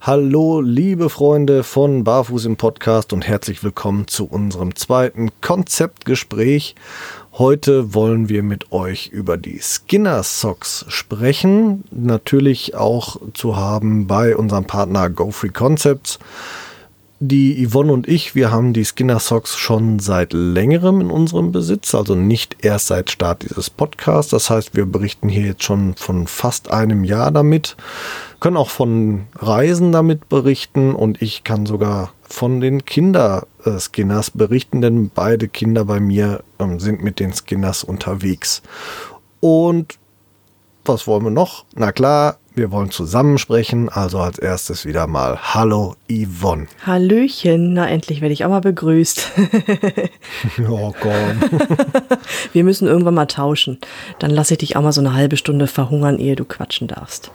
Hallo, liebe Freunde von Barfuß im Podcast und herzlich willkommen zu unserem zweiten Konzeptgespräch. Heute wollen wir mit euch über die Skinner Socks sprechen. Natürlich auch zu haben bei unserem Partner Go Free Concepts. Die Yvonne und ich, wir haben die Skinner Socks schon seit längerem in unserem Besitz, also nicht erst seit Start dieses Podcasts. Das heißt, wir berichten hier jetzt schon von fast einem Jahr damit, können auch von Reisen damit berichten und ich kann sogar von den Kinder-Skinners berichten, denn beide Kinder bei mir ähm, sind mit den Skinners unterwegs. Und was wollen wir noch? Na klar, wir wollen zusammensprechen, also als erstes wieder mal Hallo Yvonne. Hallöchen, na endlich werde ich auch mal begrüßt. oh komm. Wir müssen irgendwann mal tauschen. Dann lasse ich dich auch mal so eine halbe Stunde verhungern, ehe du quatschen darfst.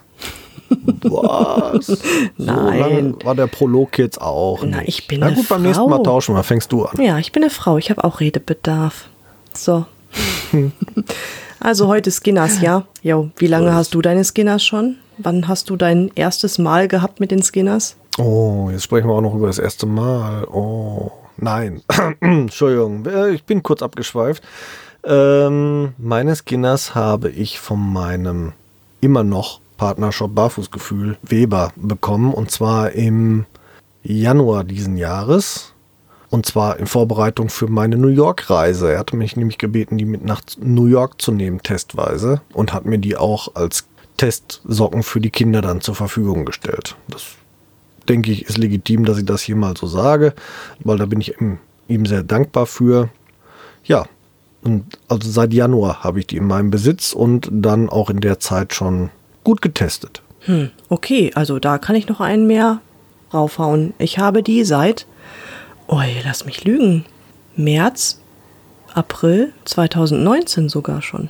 Was? So Nein. war der Prolog jetzt auch. Na, nicht. ich bin Na eine gut, beim nächsten Mal Frau. tauschen wir. Fängst du an. Ja, ich bin eine Frau, ich habe auch Redebedarf. So. Also heute Skinners, ja? Jo, wie lange hast du deine Skinners schon? Wann hast du dein erstes Mal gehabt mit den Skinners? Oh, jetzt sprechen wir auch noch über das erste Mal. Oh, nein. Entschuldigung, äh, ich bin kurz abgeschweift. Ähm, meine Skinners habe ich von meinem immer noch Partnershop Barfußgefühl Weber bekommen und zwar im Januar diesen Jahres. Und zwar in Vorbereitung für meine New York-Reise. Er hatte mich nämlich gebeten, die mit nach New York zu nehmen, testweise. Und hat mir die auch als Testsocken für die Kinder dann zur Verfügung gestellt. Das denke ich, ist legitim, dass ich das hier mal so sage, weil da bin ich ihm, ihm sehr dankbar für. Ja, und also seit Januar habe ich die in meinem Besitz und dann auch in der Zeit schon gut getestet. Hm, okay, also da kann ich noch einen mehr raufhauen. Ich habe die seit, oi, lass mich lügen, März, April 2019 sogar schon.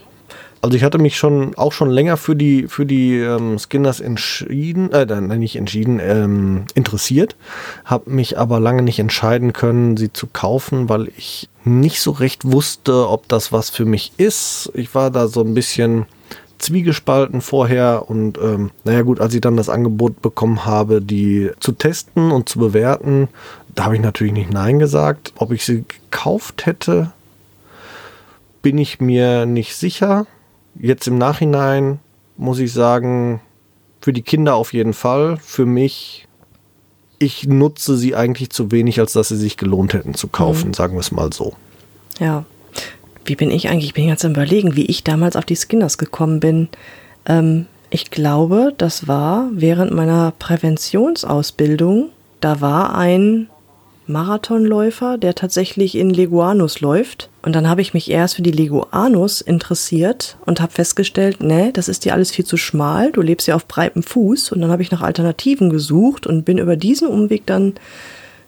Also ich hatte mich schon auch schon länger für die für die ähm, Skinners entschieden, äh, nein, nicht entschieden, ähm, interessiert, habe mich aber lange nicht entscheiden können, sie zu kaufen, weil ich nicht so recht wusste, ob das was für mich ist. Ich war da so ein bisschen zwiegespalten vorher und ähm, naja gut, als ich dann das Angebot bekommen habe, die zu testen und zu bewerten, da habe ich natürlich nicht Nein gesagt. Ob ich sie gekauft hätte, bin ich mir nicht sicher. Jetzt im Nachhinein muss ich sagen, für die Kinder auf jeden Fall. Für mich, ich nutze sie eigentlich zu wenig, als dass sie sich gelohnt hätten zu kaufen, sagen wir es mal so. Ja. Wie bin ich eigentlich? Ich bin jetzt am überlegen, wie ich damals auf die Skinners gekommen bin. Ähm, ich glaube, das war während meiner Präventionsausbildung. Da war ein Marathonläufer, der tatsächlich in Leguanus läuft. Und dann habe ich mich erst für die Leguanus interessiert und habe festgestellt, nee, das ist dir alles viel zu schmal. Du lebst ja auf breitem Fuß. Und dann habe ich nach Alternativen gesucht und bin über diesen Umweg dann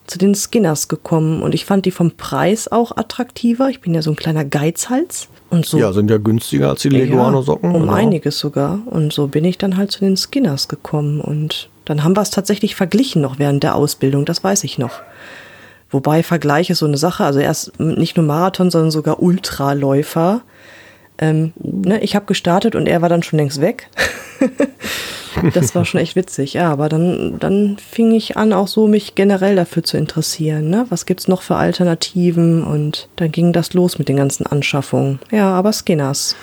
zu den Skinners gekommen und ich fand die vom Preis auch attraktiver. Ich bin ja so ein kleiner Geizhals und so. Ja, sind ja günstiger als die Leguano-Socken. Um genau. einiges sogar. Und so bin ich dann halt zu den Skinners gekommen und dann haben wir es tatsächlich verglichen noch während der Ausbildung, das weiß ich noch. Wobei Vergleich ist so eine Sache, also erst nicht nur Marathon, sondern sogar Ultraläufer. Ähm, ne, ich habe gestartet und er war dann schon längst weg. das war schon echt witzig, ja. Aber dann, dann fing ich an, auch so mich generell dafür zu interessieren. Ne? Was gibt's noch für Alternativen? Und dann ging das los mit den ganzen Anschaffungen. Ja, aber Skinners.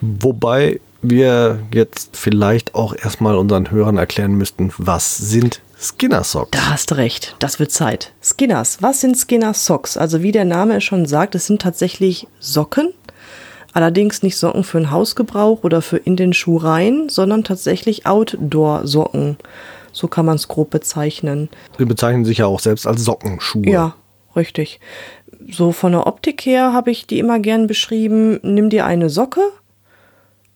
Wobei wir jetzt vielleicht auch erstmal unseren Hörern erklären müssten, was sind Skinner Socks? Da hast du recht, das wird Zeit. Skinners, was sind Skinner Socks? Also wie der Name es schon sagt, es sind tatsächlich Socken. Allerdings nicht Socken für den Hausgebrauch oder für in den Schuh rein, sondern tatsächlich Outdoor-Socken. So kann man es grob bezeichnen. Sie bezeichnen sich ja auch selbst als Sockenschuhe. Ja, richtig. So von der Optik her habe ich die immer gern beschrieben, nimm dir eine Socke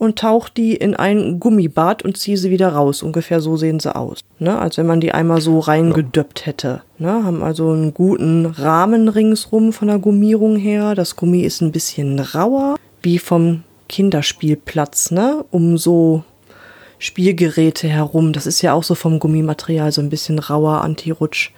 und tauche die in ein Gummibad und ziehe sie wieder raus. Ungefähr so sehen sie aus. Ne? Als wenn man die einmal so reingedöppt hätte. Ne? Haben also einen guten Rahmen ringsrum von der Gummierung her. Das Gummi ist ein bisschen rauer, wie vom Kinderspielplatz, ne? Um so Spielgeräte herum. Das ist ja auch so vom Gummimaterial so ein bisschen rauer, Anti-Rutsch.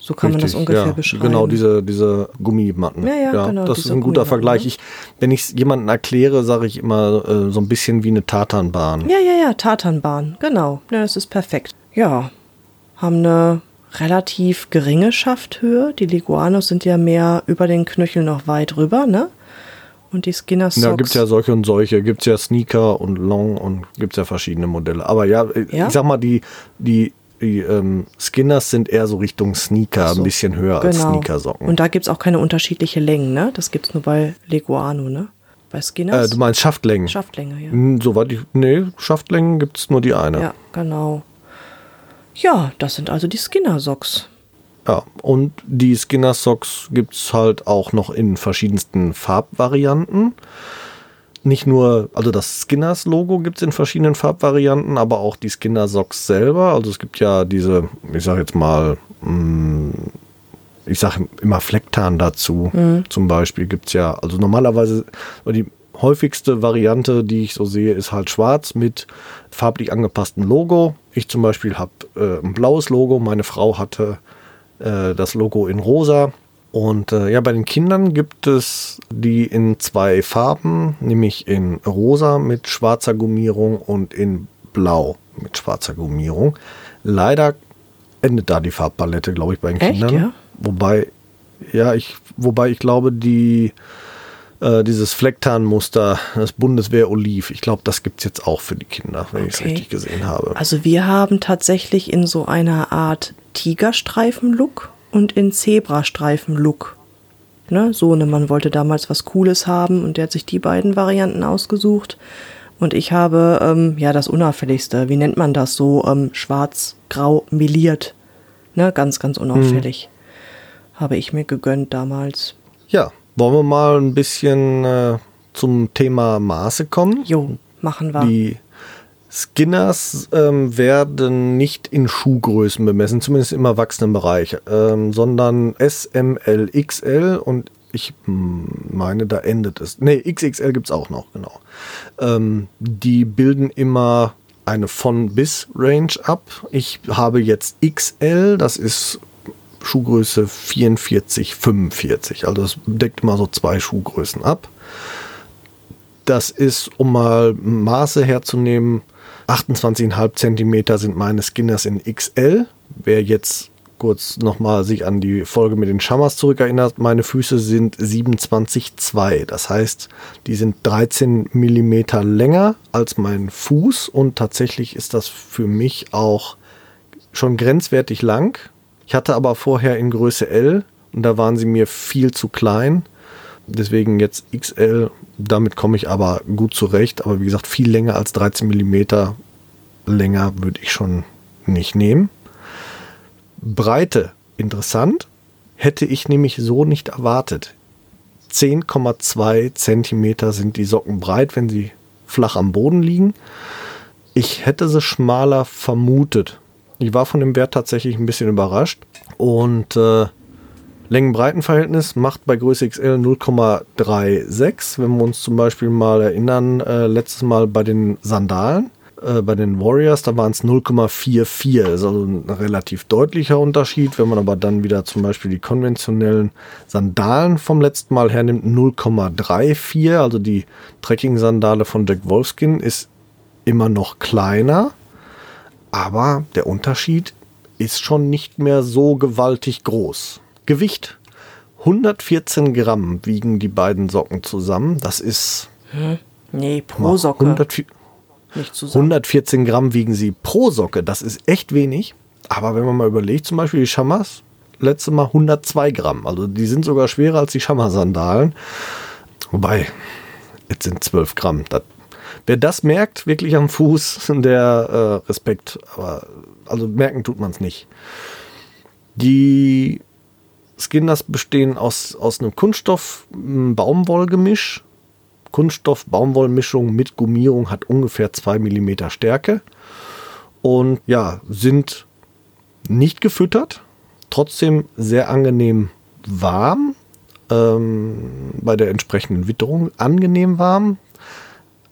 So kann man das Richtig, ungefähr ja, beschreiben. Genau, diese, diese Gummimatten. Ja, ja, genau, Das ist ein guter Vergleich. ne? Ich, wenn ich es jemandem erkläre, sage ich immer äh, so ein bisschen wie eine Tatanbahn. Ja, ja, ja, Tatanbahn, genau. Ja, das ist perfekt. Ja, haben eine relativ geringe Schafthöhe. Die Leguanos sind ja mehr über den Knöchel noch weit rüber, ne? Und die Skinner Socks. Da gibt es ja solche und solche. Gibt es ja Sneaker und Long und gibt es ja verschiedene Modelle. Aber ja, äh, Ja? ich sag mal, die, die, die ähm, Skinners sind eher so Richtung Sneaker, so, ein bisschen höher als genau. Sneakersocken. Und da gibt es auch keine unterschiedliche Längen, ne? Das gibt es nur bei Leguano, ne? Bei Skinners. äh, du meinst Schaftlängen? Schaftlänge, ja. Hm, Soweit ich. Nee, Schaftlängen gibt es nur die eine. Ja, genau. Ja, das sind also die Skinner Socks. Ja, und die Skinner Socks gibt es halt auch noch in verschiedensten Farbvarianten. Nicht nur, also das Skinners Logo gibt es in verschiedenen Farbvarianten, aber auch die Skinner Socks selber. Also es gibt ja diese, ich sag jetzt mal, mh, ich sage immer Flecktarn dazu. Zum Beispiel gibt es ja, also normalerweise, die häufigste Variante, die ich so sehe, ist halt schwarz mit farblich angepasstem Logo. Ich zum Beispiel habe äh, ein blaues Logo, meine Frau hatte äh, das Logo in rosa. Und äh, ja, bei den Kindern gibt es die in zwei Farben, nämlich in rosa mit schwarzer Gummierung und in blau mit schwarzer Gummierung. Leider endet da die Farbpalette, glaube ich, bei den Echt, Kindern. ja? Wobei, ja, ich, wobei ich glaube, die äh, dieses Flecktarnmuster, das Bundeswehr Oliv, ich glaube, das gibt es jetzt auch für die Kinder, wenn ich es Okay. richtig gesehen habe. Also wir haben tatsächlich in so einer Art Tigerstreifen-Look und in Zebrastreifen-Look. Ne, so ne, man wollte damals was Cooles haben und der hat sich die beiden Varianten ausgesucht. Und ich habe ähm, ja das Unauffälligste, wie nennt man das so, ähm, schwarz-grau meliert. Ne, ganz, ganz unauffällig. Habe ich mir gegönnt damals. Ja, wollen wir mal ein bisschen äh, zum Thema Maße kommen? Jo, machen wir. Die Skinners ähm, werden nicht in Schuhgrößen bemessen, zumindest im Erwachsenenbereich, ähm, sondern S, M, L, XL und ich hm, meine, da endet es. Nee, XXL gibt es auch noch, genau. Ähm, die bilden immer eine von-bis-Range ab. Ich habe jetzt XL, das ist Schuhgröße 44, 45. Also das deckt immer so zwei Schuhgrößen ab. Das ist, um mal Maße herzunehmen, 28,5 Zentimeter sind meine Skinners in XL. Wer jetzt kurz nochmal sich an die Folge mit den Schammers zurückerinnert, meine Füße sind 27,2. Das heißt, die sind 13 Millimeter länger als mein Fuß und tatsächlich ist das für mich auch schon grenzwertig lang. Ich hatte aber vorher in Größe L und da waren sie mir viel zu klein. Deswegen jetzt XL, damit komme ich aber gut zurecht. Aber wie gesagt, viel länger als 13 mm länger würde ich schon nicht nehmen. Breite, interessant. Hätte ich nämlich so nicht erwartet. 10,2 Zentimeter sind die Socken breit, wenn sie flach am Boden liegen. Ich hätte sie schmaler vermutet. Ich war von dem Wert tatsächlich ein bisschen überrascht. Und äh, Längen-Breiten-Verhältnis macht bei Größe XL 0,36. Wenn wir uns zum Beispiel mal erinnern, äh, letztes Mal bei den Sandalen, äh, bei den Warriors, da waren es 0,44. Das ist also ein relativ deutlicher Unterschied. Wenn man aber dann wieder zum Beispiel die konventionellen Sandalen vom letzten Mal hernimmt, 0,34. Also die Trekking-Sandale von Jack Wolfskin ist immer noch kleiner. Aber der Unterschied ist schon nicht mehr so gewaltig groß. Gewicht 114 Gramm wiegen die beiden Socken zusammen. Das ist Nee, pro Socke. 100, nicht zusammen. 114 Gramm wiegen sie pro Socke. Das ist echt wenig. Aber wenn man mal überlegt, zum Beispiel die Schammers, letzte Mal 102 Gramm. Also die sind sogar schwerer als die Schammer-Sandalen. Wobei, jetzt sind 12 Gramm. Das, wer das merkt, wirklich am Fuß, der äh, Respekt. Aber also merken tut man es nicht. Die Skinners bestehen aus, aus einem Kunststoff-Baumwollgemisch. Kunststoff-Baumwollmischung mit Gummierung hat ungefähr 2 mm Stärke und ja, sind nicht gefüttert, trotzdem sehr angenehm warm, ähm, bei der entsprechenden Witterung angenehm warm.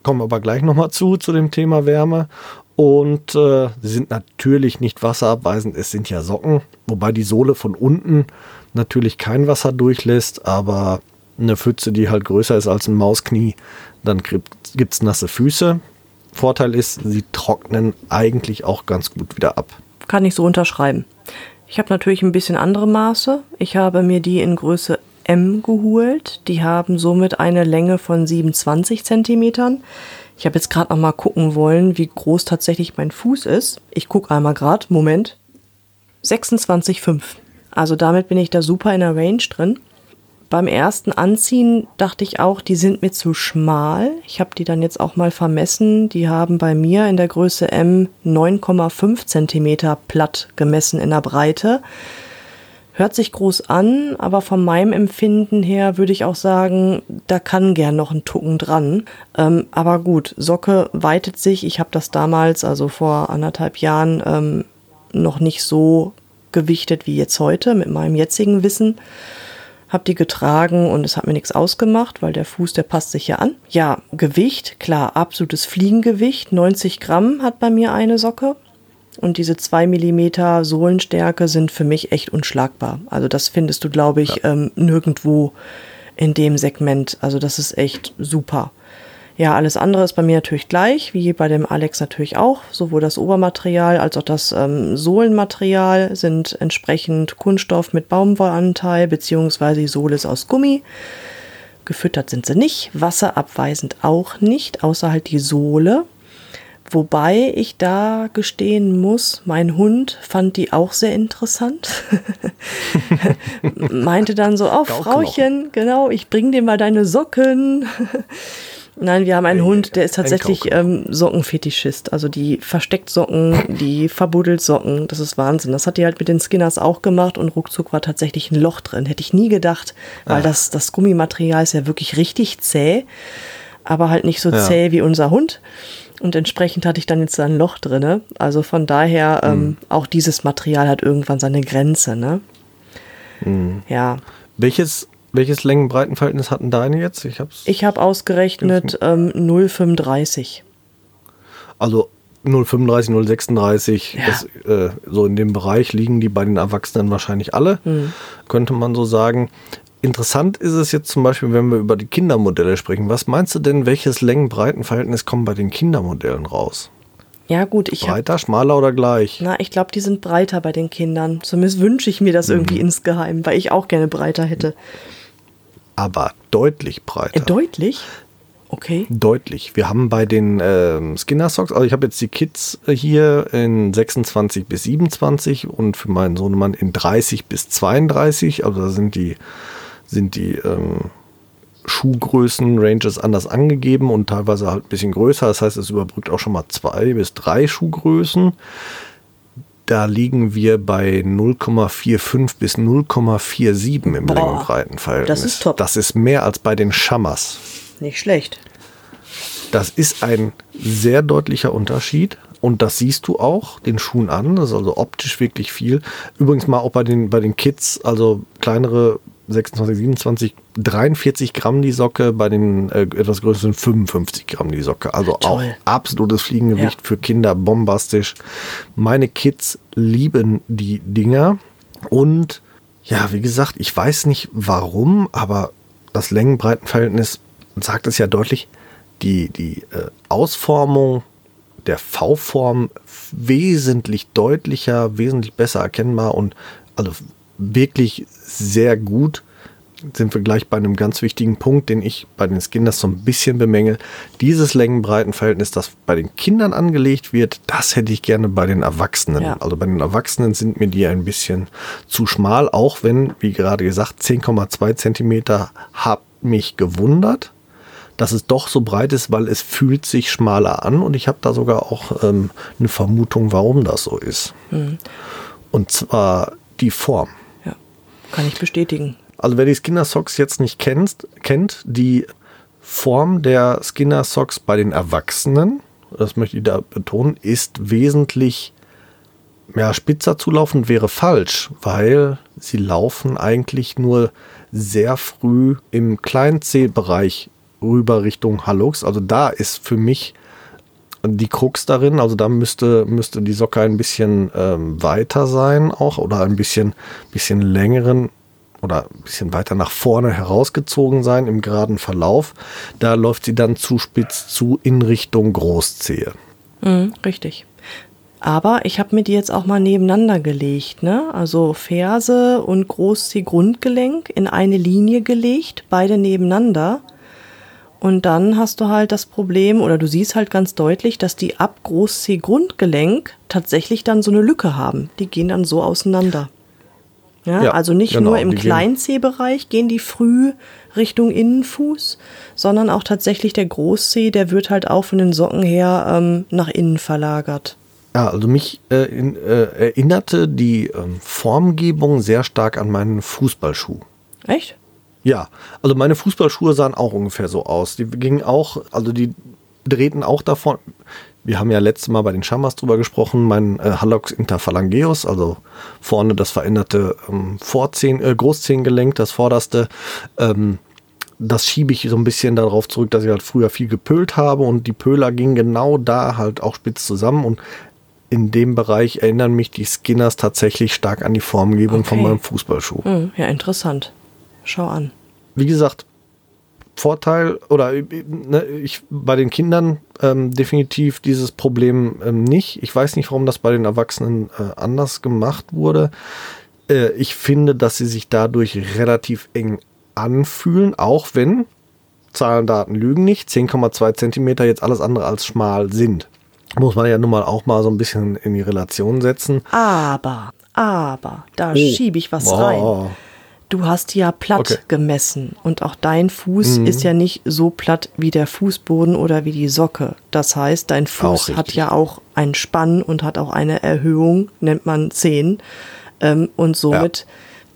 Kommen aber gleich nochmal zu, zu dem Thema Wärme. Und äh, sie sind natürlich nicht wasserabweisend, es sind ja Socken, wobei die Sohle von unten natürlich kein Wasser durchlässt, aber eine Pfütze, die halt größer ist als ein Mausknie, dann gibt es nasse Füße. Vorteil ist, sie trocknen eigentlich auch ganz gut wieder ab. Kann ich so unterschreiben. Ich habe natürlich ein bisschen andere Maße. Ich habe mir die in Größe M geholt. Die haben somit eine Länge von 27 Zentimetern. Ich habe jetzt gerade noch mal gucken wollen, wie groß tatsächlich mein Fuß ist. Ich gucke einmal gerade. Moment. 26,5. Also damit bin ich da super in der Range drin. Beim ersten Anziehen dachte ich auch, die sind mir zu schmal. Ich habe die dann jetzt auch mal vermessen. Die haben bei mir in der Größe M 9,5 Zentimeter platt gemessen in der Breite. Hört sich groß an, aber von meinem Empfinden her würde ich auch sagen, da kann gern noch ein Tucken dran. Ähm, aber gut, Socke weitet sich. Ich habe das damals, also vor anderthalb Jahren, ähm, noch nicht so gewichtet wie jetzt heute mit meinem jetzigen Wissen. Hab die getragen und es hat mir nichts ausgemacht, weil der Fuß, der passt sich ja an. Ja, Gewicht, klar, absolutes Fliegengewicht. 90 Gramm hat bei mir eine Socke. Und diese 2 mm Sohlenstärke sind für mich echt unschlagbar. Also das findest du, glaube ich, ja. ähm, nirgendwo in dem Segment. Also das ist echt super. Ja, alles andere ist bei mir natürlich gleich, wie bei dem Alex natürlich auch. Sowohl das Obermaterial als auch das ähm, Sohlenmaterial sind entsprechend Kunststoff mit Baumwollanteil, beziehungsweise die Sohle ist aus Gummi. Gefüttert sind sie nicht, wasserabweisend auch nicht, außer halt die Sohle. Wobei ich da gestehen muss, mein Hund fand die auch sehr interessant. Meinte dann so, oh Frauchen, genau, ich bring dir mal deine Socken. Nein, wir haben einen Hund, der ist tatsächlich ähm, Sockenfetischist. Also die versteckt Socken, die verbuddelt Socken. Das ist Wahnsinn. Das hat die halt mit den Skinners auch gemacht und ruckzuck war tatsächlich ein Loch drin. Hätte ich nie gedacht, weil das, das Gummimaterial ist ja wirklich richtig zäh, aber halt nicht so ja. zäh wie unser Hund. Und entsprechend hatte ich dann jetzt ein Loch drin. Also von daher, ähm, mhm. auch dieses Material hat irgendwann seine Grenze, ne? Mhm. Ja. Welches, welches Längen-Breiten-Verhältnis hatten deine jetzt? Ich habe ich hab ausgerechnet ähm, 0,35. Also 0,35, 0,36, ja. äh, so in dem Bereich liegen die bei den Erwachsenen wahrscheinlich alle, mhm. könnte man so sagen. Interessant ist es jetzt zum Beispiel, wenn wir über die Kindermodelle sprechen. Was meinst du denn, welches Längen-Breiten-Verhältnis kommt bei den Kindermodellen raus? Ja, gut, ich Breiter, hab, schmaler oder gleich? Na, ich glaube, die sind breiter bei den Kindern. Zumindest wünsche ich mir das mhm. irgendwie insgeheim, weil ich auch gerne breiter hätte. Aber deutlich breiter. Äh, deutlich? Okay. Deutlich. Wir haben bei den ähm, Skinner Socks, also ich habe jetzt die Kids äh, hier in 26 bis 27 und für meinen Sohnemann in 30 bis 32. Also da sind die sind die ähm, Schuhgrößen, Ranges anders angegeben und teilweise halt ein bisschen größer. Das heißt, es überbrückt auch schon mal zwei bis drei Schuhgrößen. Da liegen wir bei 0,45 bis 0,47 im Längenbreitenverhältnis. Das ist top. Das ist mehr als bei den Schammers. Nicht schlecht. Das ist ein sehr deutlicher Unterschied. Und das siehst du auch den Schuhen an. Das ist also optisch wirklich viel. Übrigens mal auch bei den, bei den Kids, also kleinere 26, 27, 43 Gramm die Socke, bei den äh, etwas größeren 55 Gramm die Socke. Also Toll. auch absolutes Fliegengewicht ja. für Kinder, bombastisch. Meine Kids lieben die Dinger. Und ja, wie gesagt, ich weiß nicht warum, aber das Längenbreitenverhältnis sagt es ja deutlich, die, die äh, Ausformung der V-Form wesentlich deutlicher, wesentlich besser erkennbar und also wirklich sehr gut sind wir gleich bei einem ganz wichtigen Punkt, den ich bei den Skinners so ein bisschen bemängel. Dieses Längenbreitenverhältnis, das bei den Kindern angelegt wird, das hätte ich gerne bei den Erwachsenen. Ja. Also bei den Erwachsenen sind mir die ein bisschen zu schmal, auch wenn, wie gerade gesagt, 10,2 Zentimeter hat mich gewundert, dass es doch so breit ist, weil es fühlt sich schmaler an und ich habe da sogar auch ähm, eine Vermutung, warum das so ist. Mhm. Und zwar die Form. Kann ich bestätigen. Also wer die Skinner Socks jetzt nicht kennt, kennt die Form der Skinner Socks bei den Erwachsenen, das möchte ich da betonen, ist wesentlich ja, spitzer zulaufen wäre falsch, weil sie laufen eigentlich nur sehr früh im kleinen C-Bereich rüber Richtung Hallux. Also da ist für mich die Krux darin. Also da müsste, müsste die Socke ein bisschen ähm, weiter sein auch oder ein bisschen, bisschen längeren oder ein bisschen weiter nach vorne herausgezogen sein im geraden Verlauf. Da läuft sie dann zu spitz zu in Richtung Großzehe. Mhm, richtig. Aber ich habe mir die jetzt auch mal nebeneinander gelegt, ne? Also Ferse und Großzeh-Grundgelenk in eine Linie gelegt, beide nebeneinander. Und dann hast du halt das Problem, oder du siehst halt ganz deutlich, dass die ab Groß-C-Grundgelenk tatsächlich dann so eine Lücke haben. Die gehen dann so auseinander. Ja, Ja, also nicht genau, nur im die gehen- Klein-C-Bereich gehen die früh Richtung Innenfuß, sondern auch tatsächlich der Groß-C, der wird halt auch von den Socken her ähm, nach innen verlagert. Ja, also mich äh, in, äh, erinnerte die ähm, Formgebung sehr stark an meinen Fußballschuh. Echt? Ja, also meine Fußballschuhe sahen auch ungefähr so aus. Die gingen auch, also die drehten auch davon. Wir haben ja letztes Mal bei den Schamas drüber gesprochen, mein äh, Halox Interphalangeus, also vorne das veränderte ähm, Vorzehen, äh, Großzehengelenk, das vorderste. Ähm, das schiebe ich so ein bisschen darauf zurück, dass ich halt früher viel gepölt habe und die Pöler gingen genau da halt auch spitz zusammen und in dem Bereich erinnern mich die Skinners tatsächlich stark an die Formgebung von Okay. meinem Fußballschuh. Hm, ja, interessant. Schau an. wie gesagt, Vorteil oder äh, ne, ich bei den Kindern ähm, definitiv dieses Problem ähm, nicht. Ich weiß nicht, warum das bei den Erwachsenen äh, anders gemacht wurde. Äh, ich finde, dass sie sich dadurch relativ eng anfühlen, auch wenn Zahlen, Daten lügen nicht. 10,2 Zentimeter jetzt alles andere als schmal sind. Muss man ja nun mal auch mal so ein bisschen in die Relation setzen. Aber, aber, da Oh. schiebe ich was rein. Du hast ja platt Okay. gemessen und auch dein Fuß Mhm. ist ja nicht so platt wie der Fußboden oder wie die Socke. Das heißt, dein Fuß hat ja auch einen Spann und hat auch eine Erhöhung, nennt man 10. Ähm, und somit,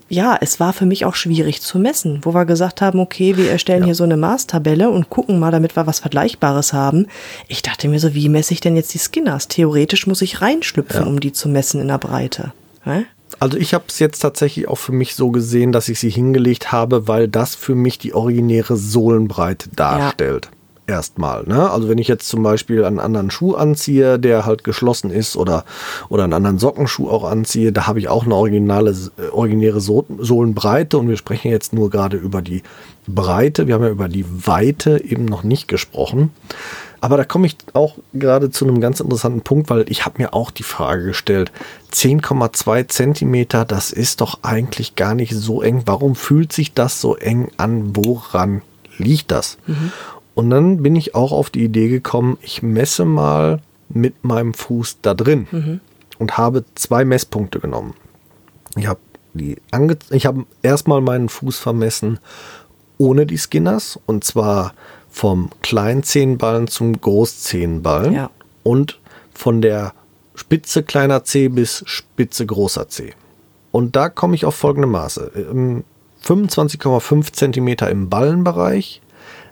ja. es war für mich auch schwierig zu messen, wo wir gesagt haben, okay, wir erstellen Ja. hier so eine Maßtabelle und gucken mal, damit wir was Vergleichbares haben. Ich dachte mir so, wie messe ich denn jetzt die Skinners? Theoretisch muss ich reinschlüpfen, Ja. um die zu messen in der Breite. Hä? Also ich habe es jetzt tatsächlich auch für mich so gesehen, dass ich sie hingelegt habe, weil das für mich die originäre Sohlenbreite darstellt. Erstmal. Ne? Also wenn ich jetzt zum Beispiel einen anderen Schuh anziehe, der halt geschlossen ist oder, oder einen anderen Sockenschuh auch anziehe, da habe ich auch eine originale, äh, originäre So Sohlenbreite und wir sprechen jetzt nur gerade über die Breite. Wir haben ja über die Weite eben noch nicht gesprochen. Aber da komme ich auch gerade zu einem ganz interessanten Punkt, weil ich habe mir auch die Frage gestellt, 10,2 Zentimeter, das ist doch eigentlich gar nicht so eng. Warum fühlt sich das so eng an? Woran liegt das? Und dann bin ich auch auf die Idee gekommen, ich messe mal mit meinem Fuß da drin und habe zwei Messpunkte genommen. Ich habe die ange ich habe erstmal meinen Fuß vermessen ohne die Skinners und zwar vom Kleinzehenballen zum Großzehenballen Ja. und von der Spitze kleiner C bis Spitze großer C. Und da komme ich auf folgende Maße. Ähm, 25,5 Zentimeter im Ballenbereich,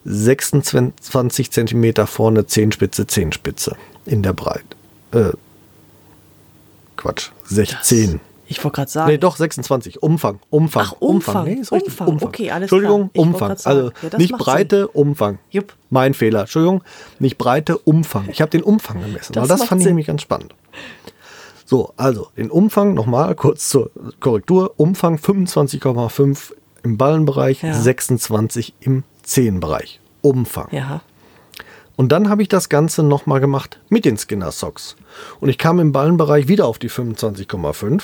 26 Zentimeter vorne Zehenspitze, Zehenspitze in der Breite. Äh, Quatsch, 16. Ich wollte gerade sagen. Nee, doch, 26. Umfang. Umfang. Ach, Umfang. Nee, ist richtig. Umfang. Okay, alles Entschuldigung, klar. Ich Umfang. Also Ja, nicht Breite, Umfang. Jupp. Mein Fehler. Entschuldigung, nicht Breite, Umfang. Ich habe den Umfang gemessen, Das weil das fand ich Sinn. nämlich ganz spannend. So, also den Umfang nochmal kurz zur Korrektur. Umfang 25,5 im Ballenbereich, Ja. 26 im Zehenbereich. Umfang. Ja. Und dann habe ich das Ganze nochmal gemacht mit den Skinner Socks. Und ich kam im Ballenbereich wieder auf die 25,5.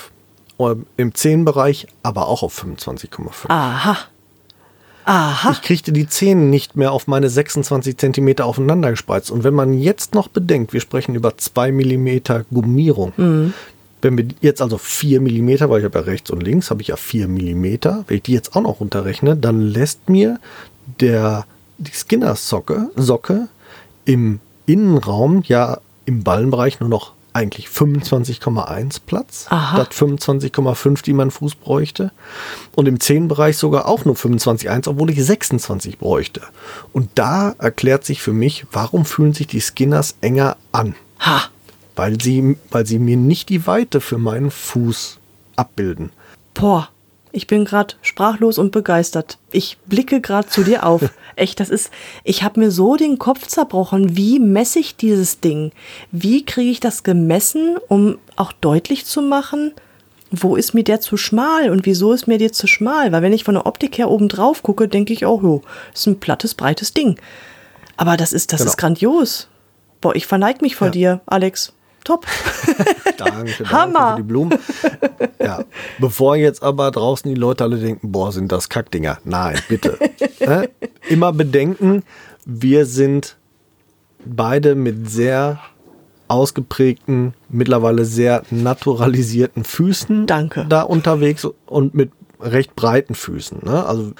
Und Im Zehenbereich aber auch auf 25,5. Aha. Aha. Ich kriegte die Zehen nicht mehr auf meine 26 Zentimeter aufeinander gespreizt. Und wenn man jetzt noch bedenkt, wir sprechen über 2 Millimeter Gummierung. Wenn wir jetzt also 4 Millimeter, weil ich habe ja rechts und links, habe ich ja 4 Millimeter, wenn ich die jetzt auch noch runterrechne, dann lässt mir der, die Skinner-Socke Socke im Innenraum ja im Ballenbereich nur noch eigentlich 25,1 Platz, Aha. statt 25,5, die mein Fuß bräuchte. Und im Zehenbereich sogar auch nur 25,1, obwohl ich 26 bräuchte. Und da erklärt sich für mich, warum fühlen sich die Skinners enger an? Ha! Weil sie, weil sie mir nicht die Weite für meinen Fuß abbilden. Boah, ich bin gerade sprachlos und begeistert. Ich blicke gerade zu dir auf. Echt, das ist, ich habe mir so den Kopf zerbrochen. Wie messe ich dieses Ding? Wie kriege ich das gemessen, um auch deutlich zu machen, wo ist mir der zu schmal und wieso ist mir der zu schmal? Weil wenn ich von der Optik her oben drauf gucke, denke ich, oh, jo, ist ein plattes, breites Ding. Aber das ist, das Genau. ist grandios. Boah, ich verneig mich vor Ja. dir, Alex. Top. Danke, danke Hammer. für die Blumen. Ja, bevor jetzt aber draußen die Leute alle denken, boah, sind das Kackdinger. Nein, bitte. Ne? Immer bedenken, wir sind beide mit sehr ausgeprägten, mittlerweile sehr naturalisierten Füßen Danke. da unterwegs und mit recht breiten Füßen. Ne? Also,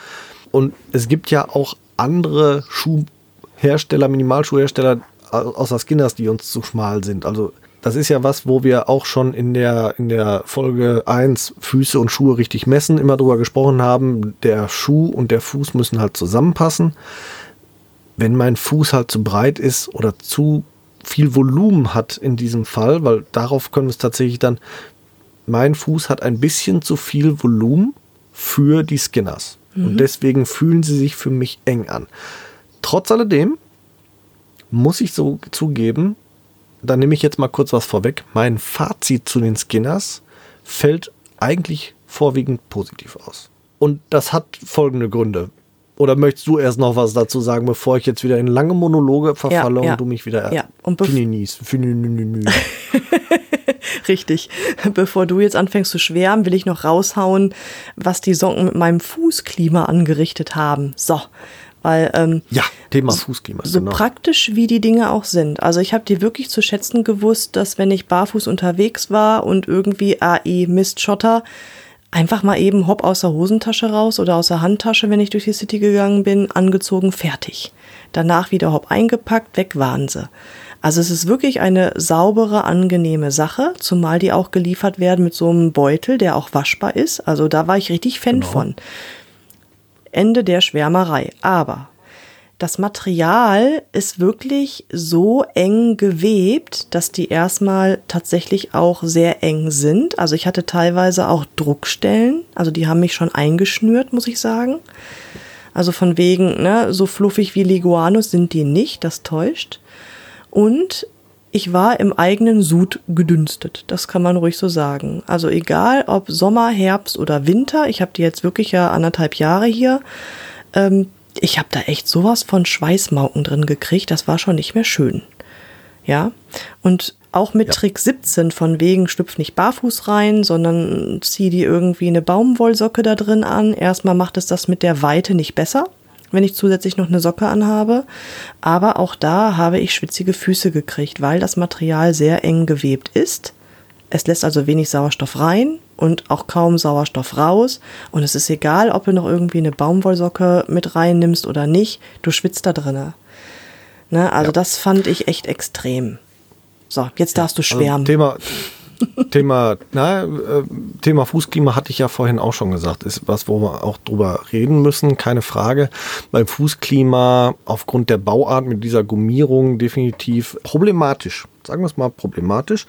und es gibt ja auch andere Schuhhersteller, Minimalschuhhersteller außer Skinners, die uns zu schmal sind. Also das ist ja was, wo wir auch schon in der, in der Folge 1 Füße und Schuhe richtig messen, immer drüber gesprochen haben, der Schuh und der Fuß müssen halt zusammenpassen. Wenn mein Fuß halt zu breit ist oder zu viel Volumen hat in diesem Fall, weil darauf können wir es tatsächlich dann, mein Fuß hat ein bisschen zu viel Volumen für die Skinners. Und deswegen fühlen sie sich für mich eng an. Trotz alledem muss ich so zugeben, da nehme ich jetzt mal kurz was vorweg. Mein Fazit zu den Skinners fällt eigentlich vorwiegend positiv aus. Und das hat folgende Gründe. Oder möchtest du erst noch was dazu sagen, bevor ich jetzt wieder in lange Monologe verfalle ja. und du mich wieder Ja, und Fininis. Richtig. Bevor du jetzt anfängst zu schwärmen, will ich noch raushauen, was die Socken mit meinem Fußklima angerichtet haben. So, weil ähm, Ja, Thema Fußklima. so genau. praktisch wie die Dinge auch sind. Also ich habe dir wirklich zu schätzen gewusst, dass wenn ich barfuß unterwegs war und irgendwie AI Mist Schotter, einfach mal eben hopp aus der Hosentasche raus oder aus der Handtasche, wenn ich durch die City gegangen bin, angezogen, fertig. Danach wieder hopp eingepackt, weg waren sie. Also es ist wirklich eine saubere, angenehme Sache, zumal die auch geliefert werden mit so einem Beutel, der auch waschbar ist. Also da war ich richtig Fan von. Ende der Schwärmerei. Aber das Material ist wirklich so eng gewebt, dass die erstmal tatsächlich auch sehr eng sind. Also ich hatte teilweise auch Druckstellen, also die haben mich schon eingeschnürt, muss ich sagen. Also von wegen, ne, so fluffig wie Leguanus sind die nicht, das täuscht. Und ich war im eigenen Sud gedünstet, das kann man ruhig so sagen. Also egal ob Sommer, Herbst oder Winter, ich habe die jetzt wirklich ja anderthalb Jahre hier. Ähm, ich habe da echt sowas von Schweißmauken drin gekriegt, das war schon nicht mehr schön. Ja, und auch mit Ja. Trick 17 von wegen schlüpf nicht barfuß rein, sondern zieh die irgendwie eine Baumwollsocke da drin an. Erstmal macht es das mit der Weite nicht besser, wenn ich zusätzlich noch eine Socke anhabe. Aber auch da habe ich schwitzige Füße gekriegt, weil das Material sehr eng gewebt ist. Es lässt also wenig Sauerstoff rein und auch kaum Sauerstoff raus. Und es ist egal, ob du noch irgendwie eine Baumwollsocke mit reinnimmst oder nicht. Du schwitzt da drinne. Ne, also Ja. das fand ich echt extrem. So, jetzt darfst du Also schwärmen. Thema, Thema, na, äh, Thema Fußklima hatte ich ja vorhin auch schon gesagt, ist was, wo wir auch drüber reden müssen, keine Frage. Beim Fußklima aufgrund der Bauart mit dieser Gummierung definitiv problematisch. Sagen wir es mal problematisch.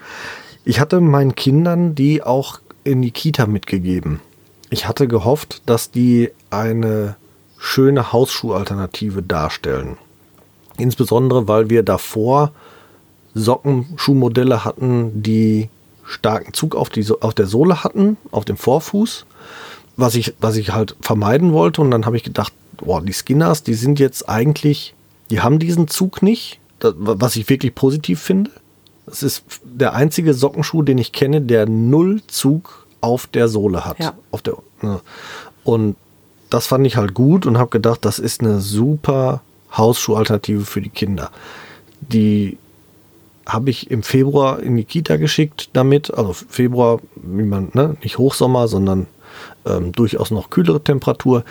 Ich hatte meinen Kindern die auch in die Kita mitgegeben. Ich hatte gehofft, dass die eine schöne Hausschuhalternative darstellen. Insbesondere, weil wir davor Sockenschuhmodelle hatten, die starken Zug auf, die, auf der Sohle hatten, auf dem Vorfuß, was ich, was ich halt vermeiden wollte. Und dann habe ich gedacht, boah, die Skinners, die sind jetzt eigentlich, die haben diesen Zug nicht, das, was ich wirklich positiv finde. Es ist der einzige Sockenschuh, den ich kenne, der null Zug auf der Sohle hat. Ja. Auf der, ne. Und das fand ich halt gut und habe gedacht, das ist eine super Hausschuhalternative für die Kinder. Die habe ich im Februar in die Kita geschickt damit. Also Februar, wie man, ne, nicht Hochsommer, sondern ähm, durchaus noch kühlere Temperatur.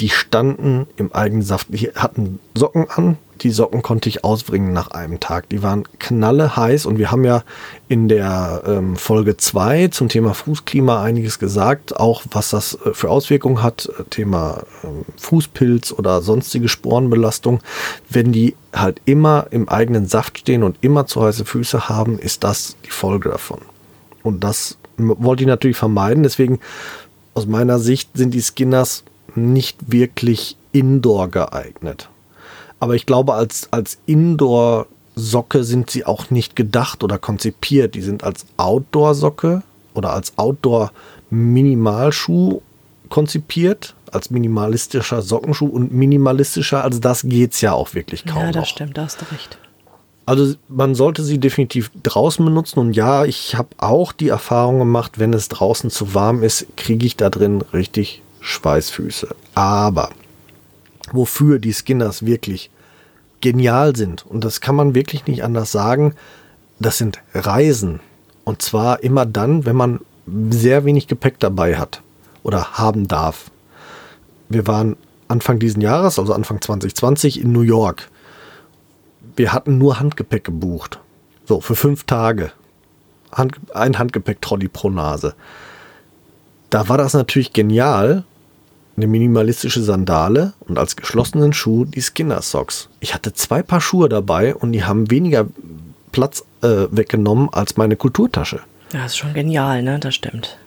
Die standen im eigenen Saft. Die hatten Socken an. Die Socken konnte ich ausbringen nach einem Tag. Die waren knalle heiß und wir haben ja in der ähm, Folge 2 zum Thema Fußklima einiges gesagt, auch was das äh, für Auswirkungen hat, äh, Thema ähm, Fußpilz oder sonstige Sporenbelastung. Wenn die halt immer im eigenen Saft stehen und immer zu heiße Füße haben, ist das die Folge davon. Und das wollte ich natürlich vermeiden. Deswegen aus meiner Sicht sind die Skinners nicht wirklich indoor geeignet. Aber ich glaube, als, als Indoor-Socke sind sie auch nicht gedacht oder konzipiert. Die sind als Outdoor-Socke oder als Outdoor-Minimalschuh konzipiert, als minimalistischer Sockenschuh und minimalistischer als das geht es ja auch wirklich kaum. Ja, das noch. stimmt, da hast du recht. Also man sollte sie definitiv draußen benutzen und ja, ich habe auch die Erfahrung gemacht, wenn es draußen zu warm ist, kriege ich da drin richtig Schweißfüße. Aber wofür die Skinners wirklich genial sind, und das kann man wirklich nicht anders sagen, das sind Reisen. Und zwar immer dann, wenn man sehr wenig Gepäck dabei hat oder haben darf. Wir waren Anfang diesen Jahres, also Anfang 2020, in New York. Wir hatten nur Handgepäck gebucht. So, für fünf Tage. Hand, ein Handgepäck-Trolley pro Nase. Da war das natürlich genial, eine minimalistische Sandale und als geschlossenen Schuh die Skinner Socks. Ich hatte zwei Paar Schuhe dabei und die haben weniger Platz äh, weggenommen als meine Kulturtasche. Ja, das ist schon genial, ne? Das stimmt.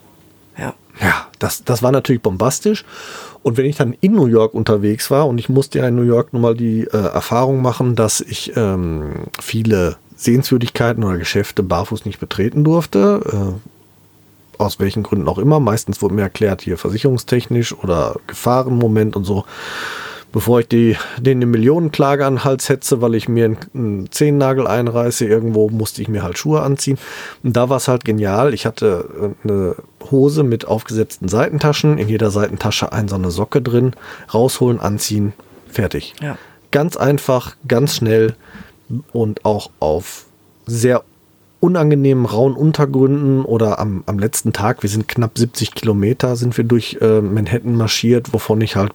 Ja. Ja, das, das war natürlich bombastisch. Und wenn ich dann in New York unterwegs war und ich musste ja in New York nun mal die äh, Erfahrung machen, dass ich ähm, viele Sehenswürdigkeiten oder Geschäfte barfuß nicht betreten durfte, äh, aus welchen Gründen auch immer. Meistens wurde mir erklärt, hier versicherungstechnisch oder Gefahrenmoment und so. Bevor ich die, denen eine Millionenklage an den Hals hetze, weil ich mir einen, einen Zehennagel einreiße, irgendwo musste ich mir halt Schuhe anziehen. Und da war es halt genial. Ich hatte äh, eine Hose mit aufgesetzten Seitentaschen, in jeder Seitentasche ein so eine Socke drin, rausholen, anziehen, fertig. Ja. Ganz einfach, ganz schnell und auch auf sehr unangenehmen rauen Untergründen oder am, am letzten Tag, wir sind knapp 70 Kilometer, sind wir durch äh, Manhattan marschiert, wovon ich halt,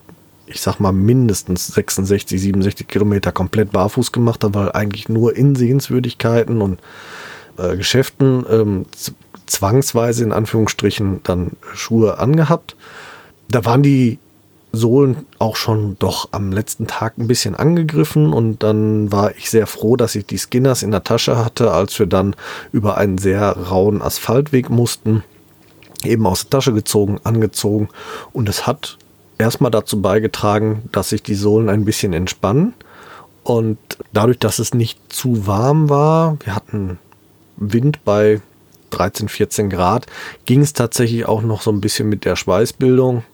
ich sag mal, mindestens 66, 67 Kilometer komplett barfuß gemacht habe, weil eigentlich nur in Sehenswürdigkeiten und äh, Geschäften ähm, zwangsweise in Anführungsstrichen dann Schuhe angehabt. Da waren die Sohlen auch schon doch am letzten Tag ein bisschen angegriffen und dann war ich sehr froh, dass ich die Skinners in der Tasche hatte, als wir dann über einen sehr rauen Asphaltweg mussten. Eben aus der Tasche gezogen, angezogen und es hat erstmal dazu beigetragen, dass sich die Sohlen ein bisschen entspannen und dadurch, dass es nicht zu warm war, wir hatten Wind bei 13, 14 Grad, ging es tatsächlich auch noch so ein bisschen mit der Schweißbildung.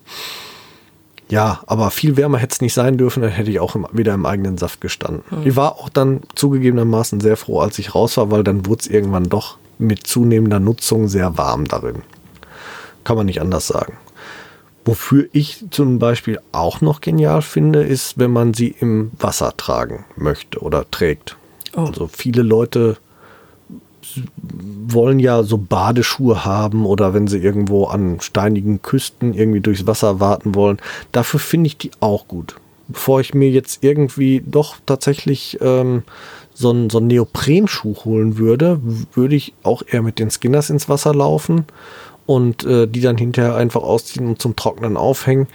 Ja, aber viel wärmer hätte es nicht sein dürfen, dann hätte ich auch im, wieder im eigenen Saft gestanden. Mhm. Ich war auch dann zugegebenermaßen sehr froh, als ich raus war, weil dann wurde es irgendwann doch mit zunehmender Nutzung sehr warm darin. Kann man nicht anders sagen. Wofür ich zum Beispiel auch noch genial finde, ist, wenn man sie im Wasser tragen möchte oder trägt. Oh. Also viele Leute wollen ja so Badeschuhe haben oder wenn sie irgendwo an steinigen Küsten irgendwie durchs Wasser warten wollen. Dafür finde ich die auch gut. Bevor ich mir jetzt irgendwie doch tatsächlich ähm, so einen, so einen Neoprenschuh holen würde, würde ich auch eher mit den Skinners ins Wasser laufen und äh, die dann hinterher einfach ausziehen und zum Trocknen aufhängen.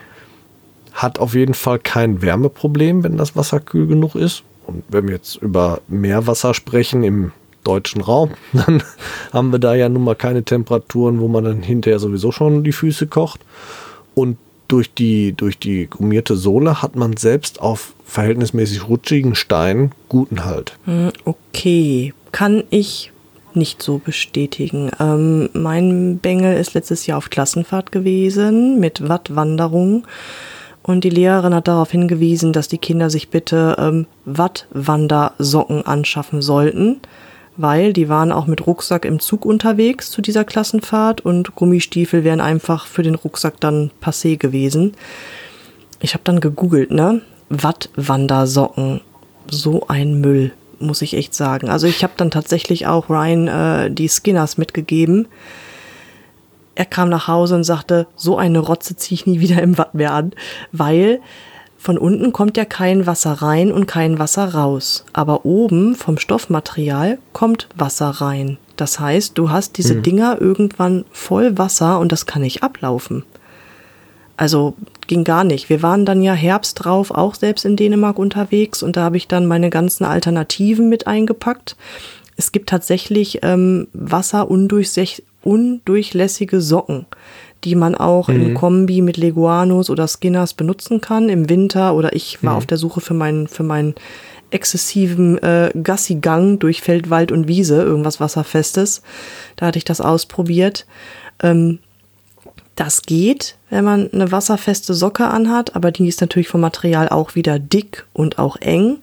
Hat auf jeden Fall kein Wärmeproblem, wenn das Wasser kühl genug ist. Und wenn wir jetzt über Meerwasser sprechen, im deutschen Raum, dann haben wir da ja nun mal keine Temperaturen, wo man dann hinterher sowieso schon die Füße kocht. Und durch die, durch die gummierte Sohle hat man selbst auf verhältnismäßig rutschigen Steinen guten Halt. Hm, okay, kann ich nicht so bestätigen. Ähm, mein Bengel ist letztes Jahr auf Klassenfahrt gewesen mit Wattwanderung. Und die Lehrerin hat darauf hingewiesen, dass die Kinder sich bitte ähm, Wattwandersocken anschaffen sollten weil die waren auch mit Rucksack im Zug unterwegs zu dieser Klassenfahrt und Gummistiefel wären einfach für den Rucksack dann passé gewesen. Ich habe dann gegoogelt, ne? Wattwandersocken. So ein Müll, muss ich echt sagen. Also ich habe dann tatsächlich auch Ryan äh, die Skinners mitgegeben. er kam nach Hause und sagte, so eine Rotze ziehe ich nie wieder im Watt mehr an, weil von unten kommt ja kein Wasser rein und kein Wasser raus. Aber oben vom Stoffmaterial kommt Wasser rein. Das heißt, du hast diese Mhm. Dinger irgendwann voll Wasser und das kann nicht ablaufen. Also ging gar nicht. Wir waren dann ja Herbst drauf, auch selbst in Dänemark unterwegs und da habe ich dann meine ganzen Alternativen mit eingepackt. Es gibt tatsächlich ähm, wasserundurchlässige Socken, die man auch im Kombi mit Leguanos oder Skinners benutzen kann im Winter. Oder ich war auf der Suche für meinen für meinen exzessiven äh, Gassigang durch Feld, Wald und Wiese, irgendwas Wasserfestes. Da hatte ich das ausprobiert. Ähm, das geht, wenn man eine wasserfeste Socke anhat, aber die ist natürlich vom Material auch wieder dick und auch eng.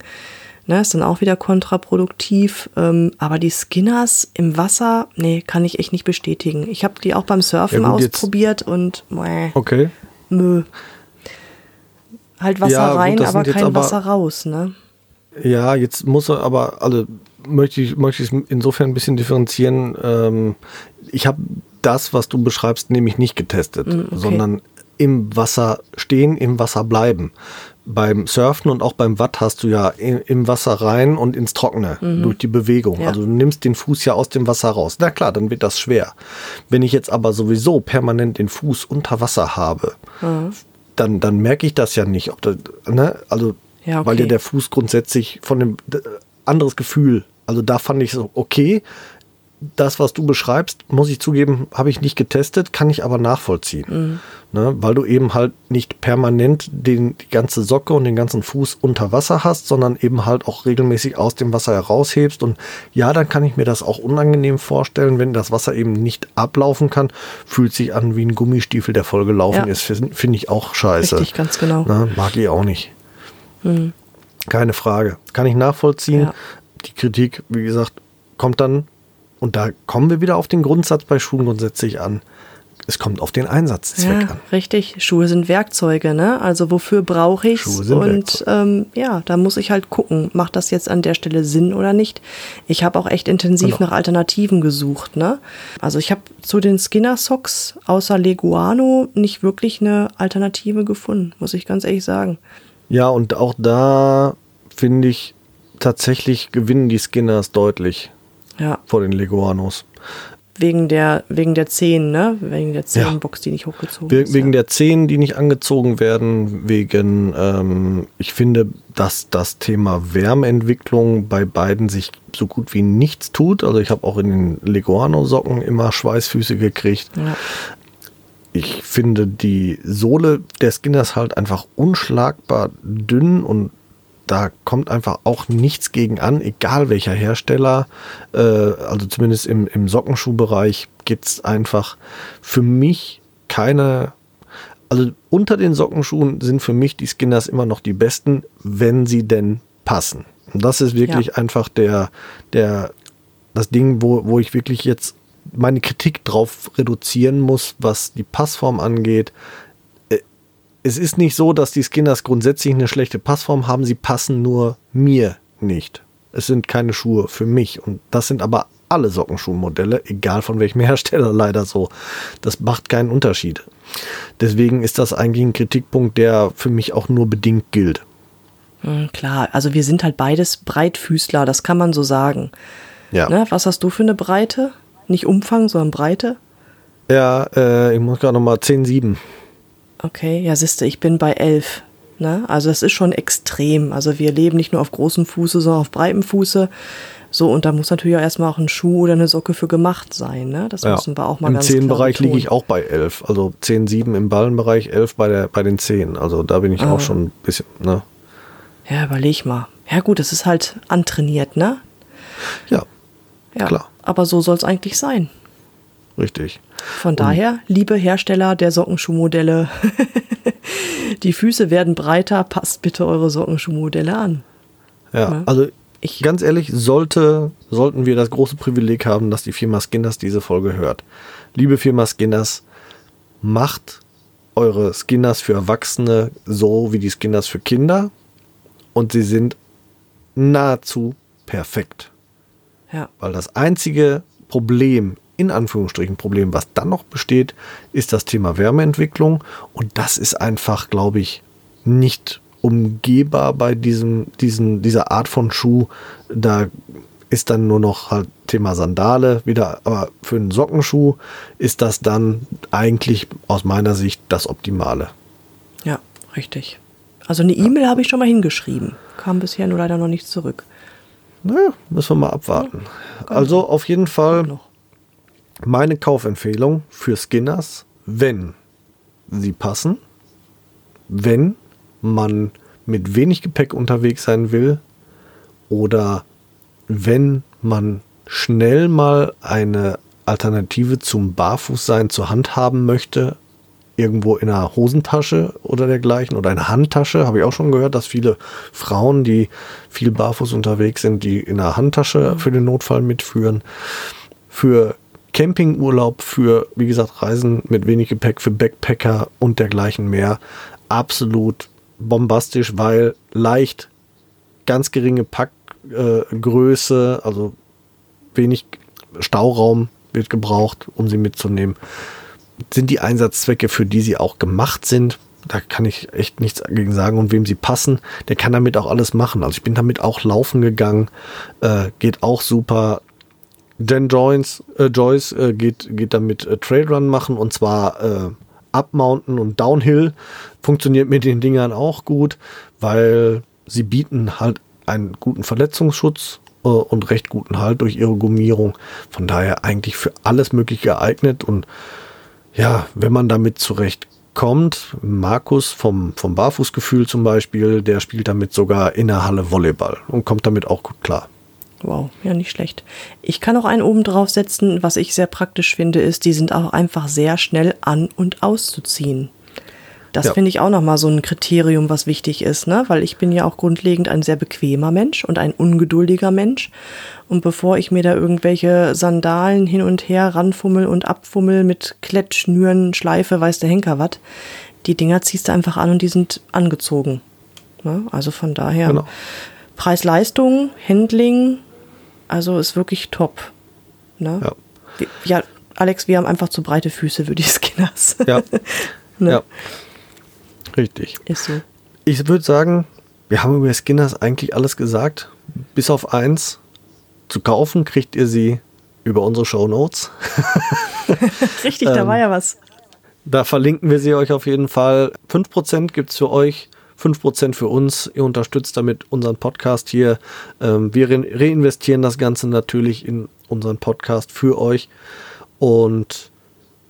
Ne, ist dann auch wieder kontraproduktiv. Ähm, aber die Skinners im Wasser, nee, kann ich echt nicht bestätigen. Ich habe die auch beim Surfen Ja, gut, jetzt- ausprobiert und mäh, Okay. mö. Halt Wasser Ja, rein, aber jetzt kein aber- Wasser raus, ne? Ja, jetzt muss er aber, also möchte ich, möchte ich es insofern ein bisschen differenzieren. Ähm, ich habe das, was du beschreibst, nämlich nicht getestet, Mm, okay. sondern im Wasser stehen, im Wasser bleiben. Beim Surfen und auch beim Watt hast du ja im Wasser rein und ins Trockene durch die Bewegung. Mhm. Ja. Also du nimmst den Fuß ja aus dem Wasser raus. Na klar, dann wird das schwer. Wenn ich jetzt aber sowieso permanent den Fuß unter Wasser habe, Mhm. dann, dann merke ich das ja nicht. Ob das, ne? Also, Ja, weil okay. dir der Fuß grundsätzlich von dem anderes Gefühl. Also da fand ich so, okay, das, was du beschreibst, muss ich zugeben, habe ich nicht getestet, kann ich aber nachvollziehen. Mhm. Ne? Weil du eben halt nicht permanent den, die ganze Socke und den ganzen Fuß unter Wasser hast, sondern eben halt auch regelmäßig aus dem Wasser heraushebst. Und ja, dann kann ich mir das auch unangenehm vorstellen, wenn das Wasser eben nicht ablaufen kann. Fühlt sich an wie ein Gummistiefel, der vollgelaufen Ja. ist. Finde find ich auch scheiße. Richtig, ganz genau. Ne? Mag ich auch nicht. Keine Frage. Kann ich nachvollziehen. Ja. Die Kritik, wie gesagt, kommt dann, und da kommen wir wieder auf den Grundsatz bei Schuhen grundsätzlich an. Es kommt auf den Einsatzzweck Ja, an. richtig. Schuhe sind Werkzeuge, ne? Also wofür brauche ich Schuhe sind Und Werkzeuge. ähm, ja, da muss ich halt gucken, macht das jetzt an der Stelle Sinn oder nicht. Ich habe auch echt intensiv Genau. nach Alternativen gesucht, ne? Also ich habe zu den Skinner Socks außer Leguano nicht wirklich eine Alternative gefunden, muss ich ganz ehrlich sagen. Ja, und auch da finde ich, tatsächlich gewinnen die Skinners deutlich Ja, vor den Leguanos. wegen der wegen der Zehen, ne? Wegen der Ja. Zehenbox, die nicht hochgezogen We ist. wegen ja. der Zehen, die nicht angezogen werden, wegen, ähm, ich finde, dass das Thema Wärmeentwicklung bei beiden sich so gut wie nichts tut. Also ich habe auch in den Leguano-Socken immer Schweißfüße gekriegt. ja. Ich finde die Sohle der Skinners halt einfach unschlagbar dünn und da kommt einfach auch nichts gegen an, egal welcher Hersteller. Äh, also zumindest im, im Sockenschuhbereich gibt es einfach für mich keine. Also unter den Sockenschuhen sind für mich die Skinners immer noch die besten, wenn sie denn passen. Und das ist wirklich Ja. einfach der, der, das Ding, wo, wo ich wirklich jetzt meine Kritik drauf reduzieren muss, was die Passform angeht. Es ist nicht so, dass die Skinners grundsätzlich eine schlechte Passform haben, sie passen nur mir nicht. Es sind keine Schuhe für mich und das sind aber alle Sockenschuhmodelle, egal von welchem Hersteller leider so. Das macht keinen Unterschied. Deswegen ist das eigentlich ein Kritikpunkt, der für mich auch nur bedingt gilt. Hm, Klar, also wir sind halt beides Breitfüßler, das kann man so sagen. Ja, Ne? Was hast du für eine Breite? Nicht Umfang, sondern Breite? ja äh, ich muss gerade nochmal 10,7. Okay, ja, siehste, ich bin bei 11. Ne? Also es ist schon extrem. Also wir leben nicht nur auf großem Fuße, sondern auf breitem Fuße. So, und da muss natürlich auch erstmal auch ein Schuh oder eine Socke für gemacht sein. Ne? Das Ja. müssen wir auch mal Im ganz klar Zehenbereich liege ich auch bei 11. Also 10,7 im Ballenbereich, 11 bei, der, bei den Zehen. Also da bin ich Ah. auch schon ein bisschen, ne? Ja, überleg mal. Ja gut, das ist halt antrainiert, ne? Ja, Ja, Klar. aber so soll es eigentlich sein. richtig. Von daher, liebe Hersteller der Sockenschuhmodelle, die Füße werden breiter, passt bitte eure Sockenschuhmodelle an. Ja, Ja. also Ich- ganz ehrlich, sollte, sollten wir das große Privileg haben, dass die Firma Skinners diese Folge hört. Liebe Firma Skinners, macht eure Skinners für Erwachsene so wie die Skinners für Kinder und sie sind nahezu perfekt. Ja, Weil das einzige Problem in Anführungsstrichen Problem, was dann noch besteht, ist das Thema Wärmeentwicklung. Und das ist einfach, glaube ich, nicht umgehbar bei diesem, diesen, dieser Art von Schuh. Da ist dann nur noch halt Thema Sandale wieder, aber für einen Sockenschuh ist das dann eigentlich aus meiner Sicht das Optimale. Ja, richtig. Also eine E-Mail habe ich schon mal hingeschrieben. Kam bisher nur leider noch nicht zurück. Naja, müssen wir mal abwarten. also auf jeden Fall meine Kaufempfehlung für Skinners, wenn sie passen, wenn man mit wenig Gepäck unterwegs sein will oder wenn man schnell mal eine Alternative zum Barfußsein zur Hand haben möchte, irgendwo in einer Hosentasche oder dergleichen oder eine Handtasche, habe ich auch schon gehört, dass viele Frauen, die viel barfuß unterwegs sind, die in einer Handtasche für den Notfall mitführen. Für Campingurlaub, für, wie gesagt, Reisen mit wenig Gepäck, für Backpacker und dergleichen mehr. Absolut bombastisch, weil leicht, ganz geringe Packgröße, äh, also wenig Stauraum wird gebraucht, um sie mitzunehmen. Sind die Einsatzzwecke, für die sie auch gemacht sind, da kann ich echt nichts dagegen sagen. Und wem sie passen, der kann damit auch alles machen. Also ich bin damit auch laufen gegangen, äh, geht auch super. Dan Joyce, äh, Joyce äh, geht, geht damit äh, Trailrun machen und zwar äh, Upmountain und Downhill. Funktioniert mit den Dingern auch gut, weil sie bieten halt einen guten Verletzungsschutz äh, und recht guten Halt durch ihre Gummierung. Von daher eigentlich für alles möglich geeignet und ja, wenn man damit zurechtkommt, Markus vom, vom Barfußgefühl zum Beispiel, der spielt damit sogar in der Halle Volleyball und kommt damit auch gut klar. Wow, ja, nicht schlecht. Ich kann auch einen oben drauf setzen. Was ich sehr praktisch finde, ist, die sind auch einfach sehr schnell an- und auszuziehen. Das ja. finde ich auch nochmal so ein Kriterium, was wichtig ist, ne? Weil ich bin ja auch grundlegend ein sehr bequemer Mensch und ein ungeduldiger Mensch. Und bevor ich mir da irgendwelche Sandalen hin und her ranfummel und abfummel mit Klettschnüren, Schleife, weiß der Henker was, die Dinger ziehst du einfach an und die sind angezogen. Ne? Also von daher genau. Preis-Leistung, Handling, also ist wirklich top. Ne? Ja. ja, Alex, wir haben einfach zu breite Füße für die Skinners. Ja. ne? ja. Richtig. Ist so. Ich würde sagen, wir haben über Skinners eigentlich alles gesagt. Bis auf eins. Zu kaufen kriegt ihr sie über unsere Show Notes. Richtig, da war ja was. Da verlinken wir sie euch auf jeden Fall. 5% gibt es für euch, 5% für uns. Ihr unterstützt damit unseren Podcast hier. Ähm, wir reinvestieren das Ganze natürlich in unseren Podcast für euch. Und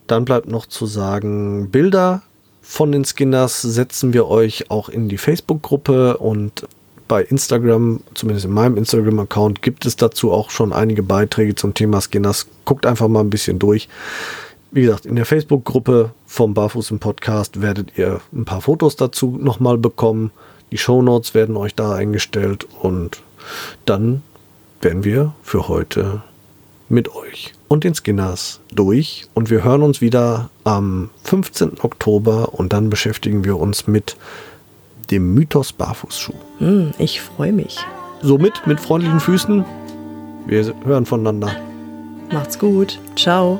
dann bleibt noch zu sagen, Bilder von den Skinners setzen wir euch auch in die Facebook-Gruppe und bei Instagram, zumindest in meinem Instagram-Account, gibt es dazu auch schon einige Beiträge zum Thema Skinners. Guckt einfach mal ein bisschen durch. Wie gesagt, in der Facebook-Gruppe vom Barfuß im Podcast werdet ihr ein paar Fotos dazu nochmal bekommen. Die Shownotes werden euch da eingestellt und dann werden wir für heute mit euch und den Skinners durch und wir hören uns wieder am 15. Oktober und dann beschäftigen wir uns mit dem Mythos Barfußschuh. Hm, ich freue mich. Somit mit freundlichen Füßen. Wir hören voneinander. Macht's gut. Ciao.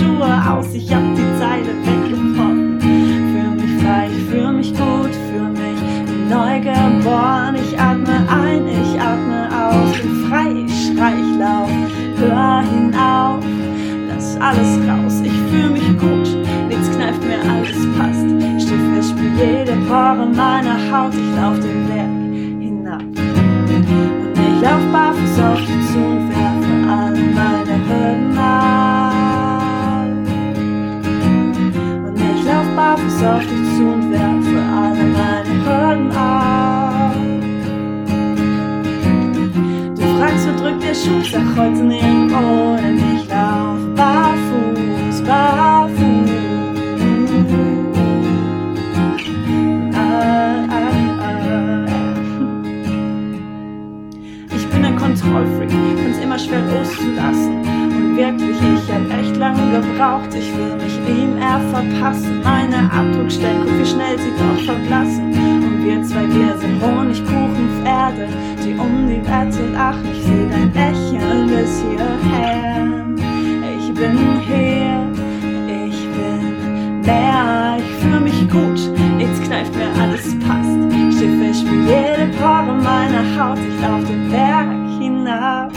Schuhe aus, ich hab loszulassen. Und wirklich, ich hab echt lange gebraucht. Ich will mich ihm eher verpassen. Meine Abdruckstellen, guck wie schnell sie doch verblassen. Und wir zwei Gläser Honigkuchenpferde, die um die Wette lachen. Ich seh dein Lächeln bis hierher. Ich bin hier, ich bin mehr. Ich fühl mich gut, nichts kneift mir, alles passt. Fest, spür jede Pore meiner Haut. Ich lauf den Berg hinab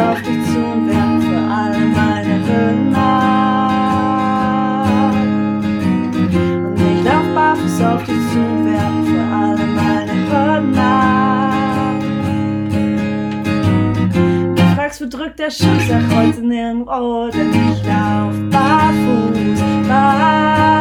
auf dich zu und werden für alle meine Hürden ab. Und ich lauf barfuß auf dich zu und werden für alle meine Hürden ab. Du fragst, wo drückt der Schuh? Sag heute nirgendwo, denn ich lauf barfuß, barfuß.